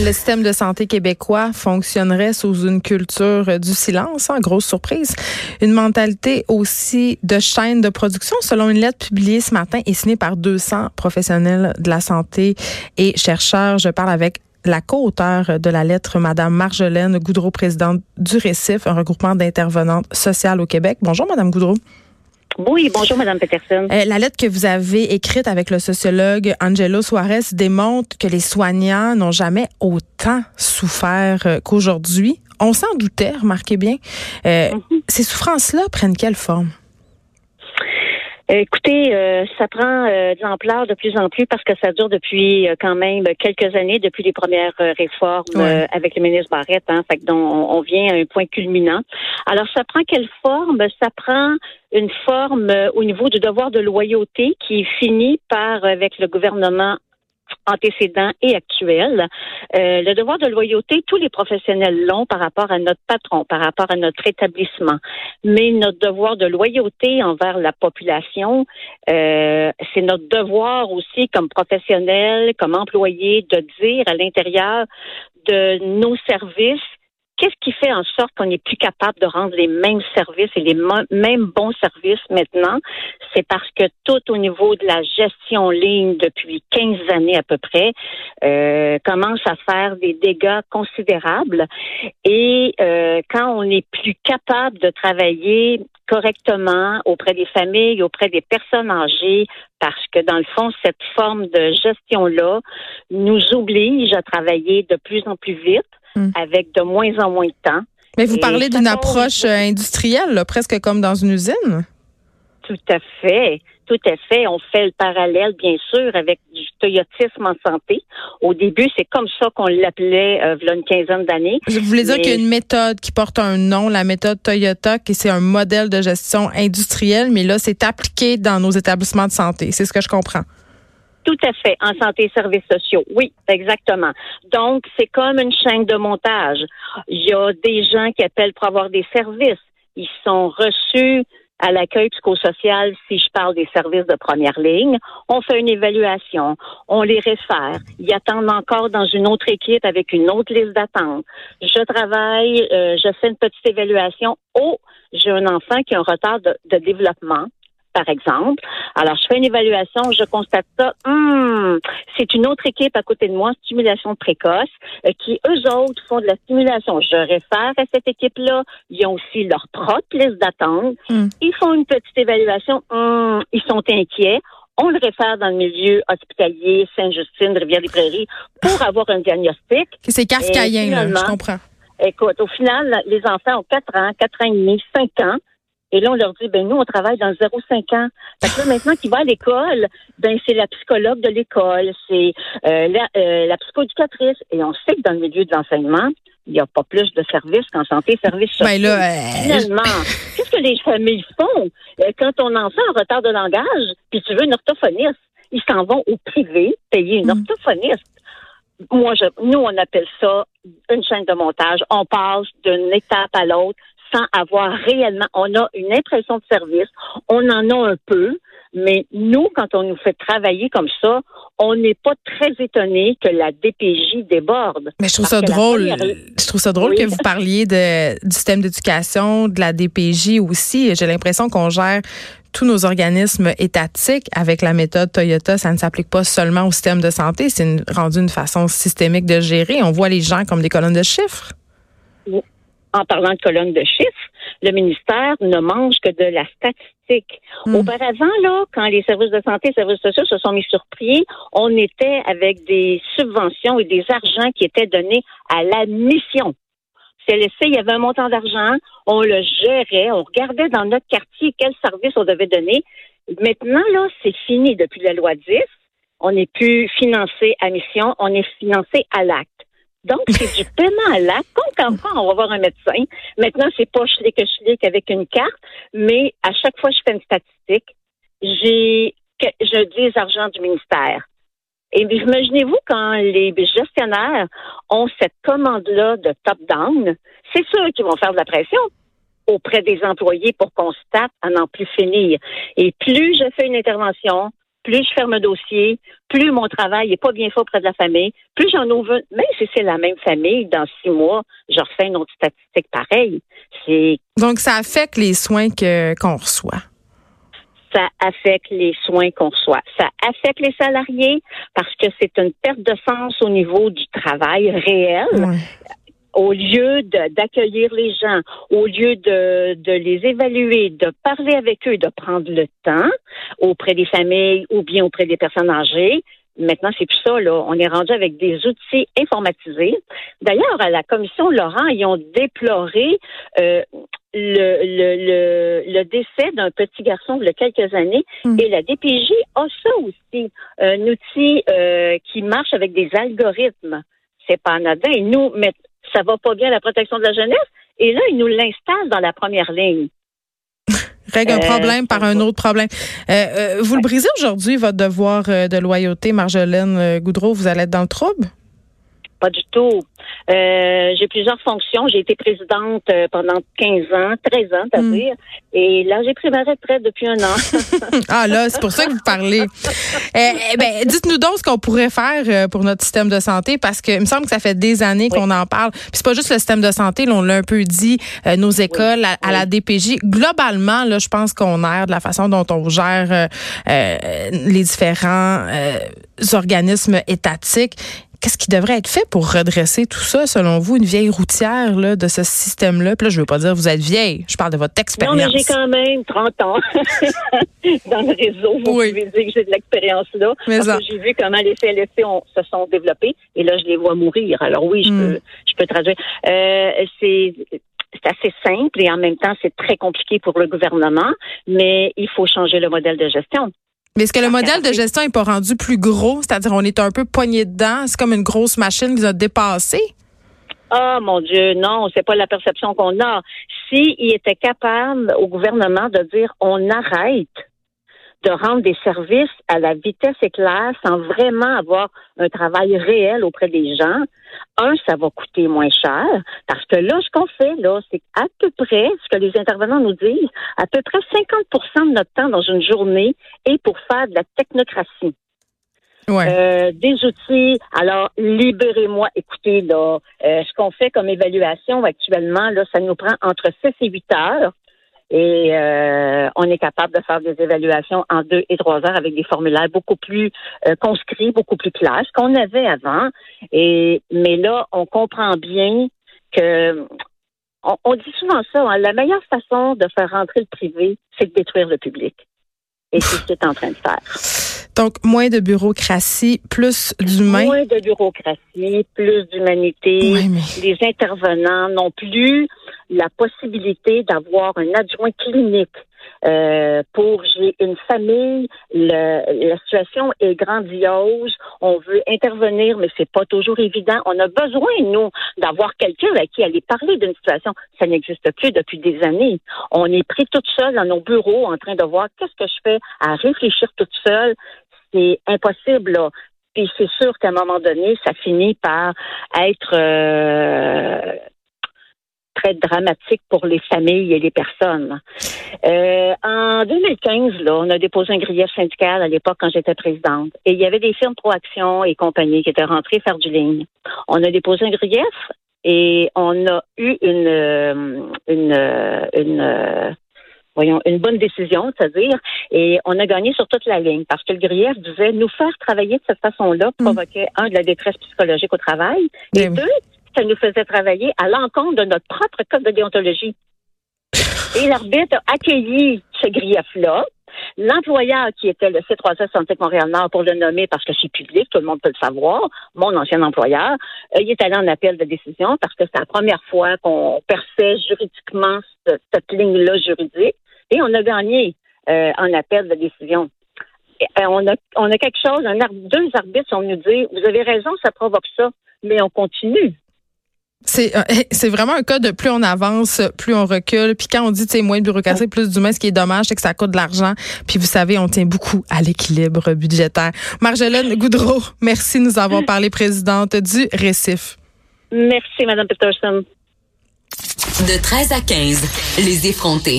Le système de santé québécois fonctionnerait sous une culture du silence, hein, grosse surprise. Une mentalité aussi de chaîne de production, selon une lettre publiée ce matin et signée par 200 professionnels de la santé et chercheurs. Je parle avec la co-auteure de la lettre, Madame Marjolaine Goudreau, présidente du Récif, un regroupement d'intervenantes sociales au Québec. Bonjour, Madame Goudreau. Oui, bonjour, Madame Peterson. Euh, la lettre que vous avez écrite avec le sociologue Angelo Suarez démontre que les soignants n'ont jamais autant souffert euh, qu'aujourd'hui. On s'en doutait, remarquez bien. Euh, mhm. Ces souffrances-là prennent quelle forme? Écoutez, euh, ça prend euh, de l'ampleur de plus en plus parce que ça dure depuis euh, quand même quelques années, depuis les premières réformes avec le ministre Barrette. Hein, fait que donc, on, vient à un point culminant. Alors, ça prend quelle forme? Ça prend une forme au niveau du devoir de loyauté qui finit par, avec le gouvernement antécédents et actuels. Euh, le devoir de loyauté, tous les professionnels l'ont par rapport à notre patron, par rapport à notre établissement. Mais notre devoir de loyauté envers la population, euh, c'est notre devoir aussi comme professionnels, comme employés, de dire à l'intérieur de nos services Qu'est-ce qui fait en sorte qu'on n'est plus capable de rendre les mêmes services et les mêmes bons services maintenant? C'est parce que tout au niveau de la gestion ligne depuis 15 années à peu près euh, commence à faire des dégâts considérables. Et euh, quand on n'est plus capable de travailler correctement auprès des familles, auprès des personnes âgées, parce que dans le fond, cette forme de gestion-là nous oblige à travailler de plus en plus vite Hmm. avec de moins en moins de temps. Mais vous parlez d'une approche euh, industrielle, presque comme dans une usine? Tout à fait. Tout à fait. On fait le parallèle, bien sûr, avec du toyotisme en santé. Au début, c'est comme ça qu'on l'appelait euh, il y a une quinzaine d'années. Je voulais dire qu'il y a une méthode qui porte un nom, la méthode Toyota, qui c'est un modèle de gestion industrielle, mais là, c'est appliqué dans nos établissements de santé. C'est ce que je comprends. Tout à fait, en santé et services sociaux. Oui, exactement. Donc, c'est comme une chaîne de montage. Il y a des gens qui appellent pour avoir des services. Ils sont reçus à l'accueil psychosocial si je parle des services de première ligne. On fait une évaluation, on les réfère. Ils attendent encore dans une autre équipe avec une autre liste d'attente. Je travaille, euh, je fais une petite évaluation. Oh, j'ai un enfant qui a un retard de développement par exemple. Alors, je fais une évaluation, je constate ça. Hmm, c'est une autre équipe à côté de moi, stimulation précoce, euh, qui eux autres font de la stimulation. Je réfère à cette équipe-là. Ils ont aussi leur propre liste d'attente. Hmm. Ils font une petite évaluation. Hmm, ils sont inquiets on le réfère dans le milieu hospitalier, Sainte-Justine, Rivière-des-Prairies, pour avoir un diagnostic. C'est kafkaïen, je comprends. Écoute, au final, les enfants ont 4 ans, 4 ans et demi, 5 ans. Et là, on leur dit, ben nous, on travaille dans 0,5 ans. Fait que là, maintenant qu'il va à l'école, ben c'est la psychologue de l'école, c'est euh, la, euh, la psychoéducatrice. Et on sait que dans le milieu de l'enseignement, il n'y a pas plus de services qu'en santé, services ben sociaux. là, euh, Finalement, qu'est-ce que les familles font euh, quand ton enfant a un retard de langage, puis tu veux une orthophoniste? Ils s'en vont au privé payer une mm. orthophoniste. Moi, je, nous, on appelle ça une chaîne de montage. On passe d'une étape à l'autre sans avoir réellement, on a une impression de service, on en a un peu, mais nous, quand on nous fait travailler comme ça, on n'est pas très étonné que la DPJ déborde. Mais je trouve ça drôle. Je trouve ça drôle que vous parliez de, du système d'éducation, de la DPJ aussi. J'ai l'impression qu'on gère tous nos organismes étatiques avec la méthode Toyota, ça ne s'applique pas seulement au système de santé, c'est rendu une façon systémique de gérer. On voit les gens comme des colonnes de chiffres en parlant de colonne de chiffres, le ministère ne mange que de la statistique. Hmm. Auparavant, là, quand les services de santé et les services sociaux se sont mis sur pied, on était avec des subventions et des argents qui étaient donnés à la mission. C'est laissé, il y avait un montant d'argent, on le gérait, on regardait dans notre quartier quel service on devait donner. Maintenant, là, c'est fini depuis la loi 10. On n'est plus financé à mission, on est financé à l'acte. Donc, c'est du paiement à l'acte. Quand on va voir un médecin. Maintenant, c'est pas je schlick avec une carte, mais à chaque fois que je fais une statistique, j'ai, je dis les argents du ministère. Et imaginez-vous quand les gestionnaires ont cette commande-là de top-down, c'est sûr qu'ils vont faire de la pression auprès des employés pour qu'on se tape à n'en plus finir. Et plus je fais une intervention, plus je ferme un dossier, plus mon travail n'est pas bien fait auprès de la famille, plus j'en ouvre, même si c'est la même famille, dans six mois, je refais une autre statistique pareille. C'est Donc, ça affecte les soins que, qu'on reçoit ça affecte les soins qu'on reçoit. Ça affecte les salariés parce que c'est une perte de sens au niveau du travail réel au lieu d'accueillir les gens, au lieu de, de, les évaluer, de parler avec eux, de prendre le temps auprès des familles ou bien auprès des personnes âgées, Maintenant, c'est plus ça, là. On est rendu avec des outils informatisés. D'ailleurs, à la commission Laurent, ils ont déploré euh, le, le, le, décès d'un petit garçon a quelques années. Hmm. Et la DPJ a ça aussi, un outil euh, qui marche avec des algorithmes. C'est pas anodin. Et nous, ça va pas bien la protection de la jeunesse. Et là, ils nous l'installent dans la première ligne. Règle un euh, problème par un autre problème. Euh, euh, vous le brisez aujourd'hui, votre devoir de loyauté, Marjolaine Goudreau? Vous allez être dans le trouble? Pas du tout. Euh, j'ai plusieurs fonctions. J'ai été présidente euh, pendant 15 ans, 13 ans, à hmm. dire. Et là, j'ai pris ma retraite depuis un an. ah là, c'est pour ça que vous parlez. Eh, eh, ben, dites-nous donc ce qu'on pourrait faire euh, pour notre système de santé, parce que il me semble que ça fait des années qu'on en parle. Puis c'est pas juste le système de santé, là, on l'a un peu dit, nos écoles, à, la DPJ. Globalement, là, je pense qu'on erre de la façon dont on gère les différents organismes étatiques. Qu'est-ce qui devrait être fait pour redresser tout ça, selon vous, une vieille routière là, de ce système-là? Puis là, je veux pas dire que vous êtes vieille, je parle de votre expérience. Non, mais j'ai quand même 30 ans dans le réseau. Vous pouvez dire que j'ai de l'expérience là. parce que j'ai vu comment les CLSC se sont développés et là, je les vois mourir. Alors oui, je, hmm. peux, je peux traduire. Euh, c'est c'est assez simple et en même temps, c'est très compliqué pour le gouvernement, mais il faut changer le modèle de gestion. Mais est-ce que le modèle de gestion n'est pas rendu plus gros? C'est-à-dire, on est un peu poigné dedans? C'est comme une grosse machine qui nous a dépassé? Ah, mon Dieu, non, c'est pas la perception qu'on a. S'il était capable au gouvernement de dire on arrête de rendre des services à la vitesse éclair sans vraiment avoir un travail réel auprès des gens. Un, ça va coûter moins cher parce que là, ce qu'on fait, là, c'est à peu près, ce que les intervenants nous disent, à peu près 50% de notre temps dans une journée est pour faire de la technocratie. Ouais. Euh, des outils. Alors, libérez-moi. Écoutez, là, euh, ce qu'on fait comme évaluation actuellement, là, ça nous prend entre 6 et 8 heures. Et euh, on est capable de faire des évaluations en deux et trois heures avec des formulaires beaucoup plus euh, conscrits, beaucoup plus clairs, ce qu'on avait avant. Et mais là, on comprend bien que on, dit souvent ça. Hein, la meilleure façon de faire rentrer le privé, c'est de détruire le public. Et c'est ce qu'il est en train de faire. Donc, moins de bureaucratie, plus d'humain. Moins de bureaucratie, plus d'humanité. Les intervenants n'ont plus la possibilité d'avoir un adjoint clinique. Euh, pour j'ai une famille, le, la situation est grandiose. On veut intervenir, mais c'est pas toujours évident. On a besoin nous d'avoir quelqu'un à qui aller parler d'une situation. Ça n'existe plus depuis des années. On est pris toute seule dans nos bureaux en train de voir qu'est-ce que je fais à réfléchir toute seule. C'est impossible. Là. Puis c'est sûr qu'à un moment donné, ça finit par être euh, très dramatique pour les familles et les personnes. Euh, en 2015, là, on a déposé un grief syndical à l'époque quand j'étais présidente. Et il y avait des firmes Proaction et compagnie qui étaient rentrées faire du ligne. On a déposé un grief et on a eu une, euh, une, euh, une, voyons, une bonne décision, c'est-à-dire, et on a gagné sur toute la ligne parce que le grief disait nous faire travailler de cette façon-là mm. provoquait, un, de la détresse psychologique au travail, et deux, ça nous faisait travailler à l'encontre de notre propre code de déontologie. Et l'arbitre a accueilli ce grief-là. L'employeur qui était le C3S Santé Montréal-Nord, pour le nommer parce que c'est public, tout le monde peut le savoir, mon ancien employeur, euh, il est allé en appel de décision parce que c'est la première fois qu'on perçait juridiquement cette, ligne-là juridique et on a gagné euh, en appel de décision. Euh, on, a, on a quelque chose, deux arbitres sont venus dire, vous avez raison, ça provoque ça, mais on continue. C'est euh, c'est vraiment un cas de plus on avance, plus on recule. Puis quand on dit c'est moins de bureaucratie, plus d'humain, ce qui est dommage, c'est que ça coûte de l'argent. Puis vous savez, on tient beaucoup à l'équilibre budgétaire. Marjolaine Goudreau, merci de nous avoir parlé, présidente du Récif. Merci, Madame Peterson. De 13 à 15, les effrontés.